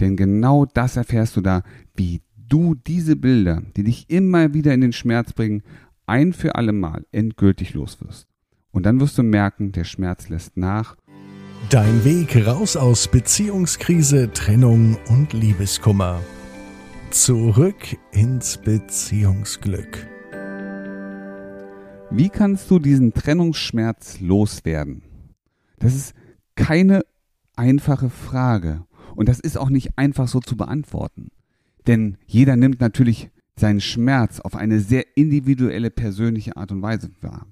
Denn genau das erfährst du da, wie du diese Bilder, die dich immer wieder in den Schmerz bringen, ein für alle Mal endgültig los wirst. Und dann wirst du merken, der Schmerz lässt nach. Dein Weg raus aus Beziehungskrise, Trennung und Liebeskummer. Zurück ins Beziehungsglück. Wie kannst du diesen Trennungsschmerz loswerden? Das ist keine einfache Frage. Und das ist auch nicht einfach so zu beantworten. Denn jeder nimmt natürlich seinen Schmerz auf eine sehr individuelle, persönliche Art und Weise wahr.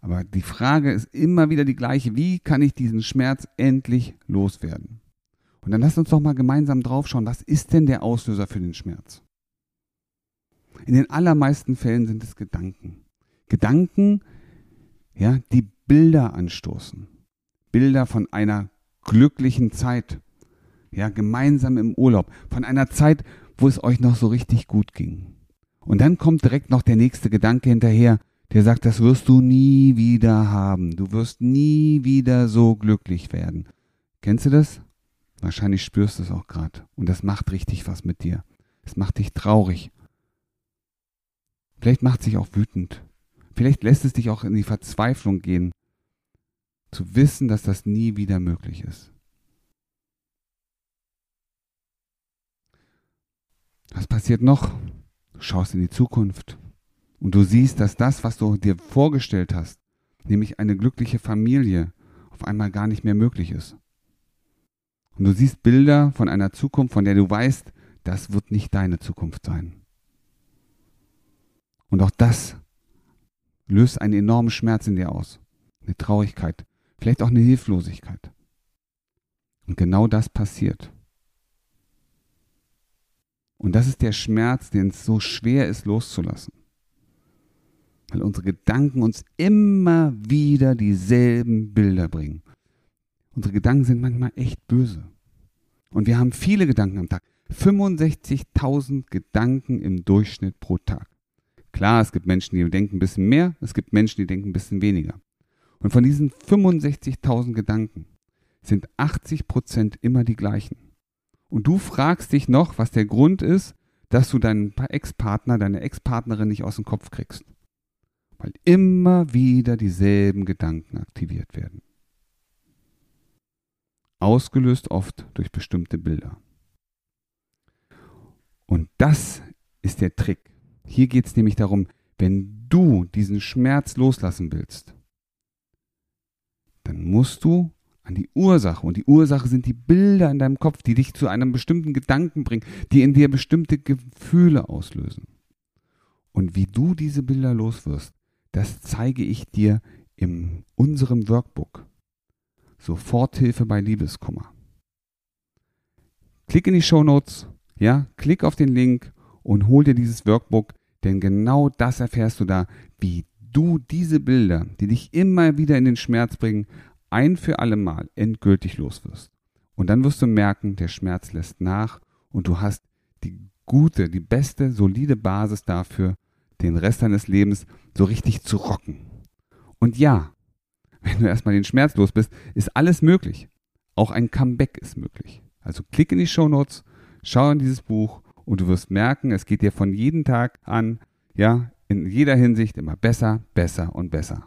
Aber die Frage ist immer wieder die gleiche. Wie kann ich diesen Schmerz endlich loswerden? Und dann lasst uns doch mal gemeinsam draufschauen, was ist denn der Auslöser für den Schmerz? In den allermeisten Fällen sind es Gedanken. Gedanken, ja, die Bilder anstoßen. Bilder von einer glücklichen Zeit. Ja, gemeinsam im Urlaub. Von einer Zeit, wo es euch noch so richtig gut ging. Und dann kommt direkt noch der nächste Gedanke hinterher, der sagt, das wirst du nie wieder haben. Du wirst nie wieder so glücklich werden. Kennst du das? Wahrscheinlich spürst du es auch gerade. Und das macht richtig was mit dir. Es macht dich traurig. Vielleicht macht es dich auch wütend. Vielleicht lässt es dich auch in die Verzweiflung gehen, zu wissen, dass das nie wieder möglich ist. Was passiert noch? Du schaust in die Zukunft und du siehst, dass das, was du dir vorgestellt hast, nämlich eine glückliche Familie, auf einmal gar nicht mehr möglich ist. Und du siehst Bilder von einer Zukunft, von der du weißt, das wird nicht deine Zukunft sein. Und auch das löst einen enormen Schmerz in dir aus. Eine Traurigkeit, vielleicht auch eine Hilflosigkeit. Und genau das passiert. Und das ist der Schmerz, den es so schwer ist loszulassen. Weil unsere Gedanken uns immer wieder dieselben Bilder bringen. Unsere Gedanken sind manchmal echt böse. Und wir haben viele Gedanken am Tag. 65.000 Gedanken im Durchschnitt pro Tag. Klar, es gibt Menschen, die denken ein bisschen mehr, es gibt Menschen, die denken ein bisschen weniger. Und von diesen 65.000 Gedanken sind 80% immer die gleichen. Und du fragst dich noch, was der Grund ist, dass du deinen Ex-Partner, deine Ex-Partnerin nicht aus dem Kopf kriegst. Weil immer wieder dieselben Gedanken aktiviert werden. Ausgelöst oft durch bestimmte Bilder. Und das ist der Trick. Hier geht es nämlich darum, wenn du diesen Schmerz loslassen willst, dann musst du an die Ursache. Und die Ursache sind die Bilder in deinem Kopf, die dich zu einem bestimmten Gedanken bringen, die in dir bestimmte Gefühle auslösen. Und wie du diese Bilder loswirst, das zeige ich dir in unserem Workbook. Soforthilfe bei Liebeskummer. Klick in die Show Notes, ja, klick auf den Link und hol dir dieses Workbook, denn genau das erfährst du da, wie du diese Bilder, die dich immer wieder in den Schmerz bringen, ein für alle Mal endgültig los wirst. Und dann wirst du merken, der Schmerz lässt nach und du hast die gute, die beste, solide Basis dafür, den Rest deines Lebens so richtig zu rocken. Und ja, wenn du erstmal den Schmerz los bist, ist alles möglich. Auch ein Comeback ist möglich. Also klick in die Show Notes, schau in dieses Buch und du wirst merken, es geht dir von jedem Tag an, ja, in jeder Hinsicht immer besser, besser und besser.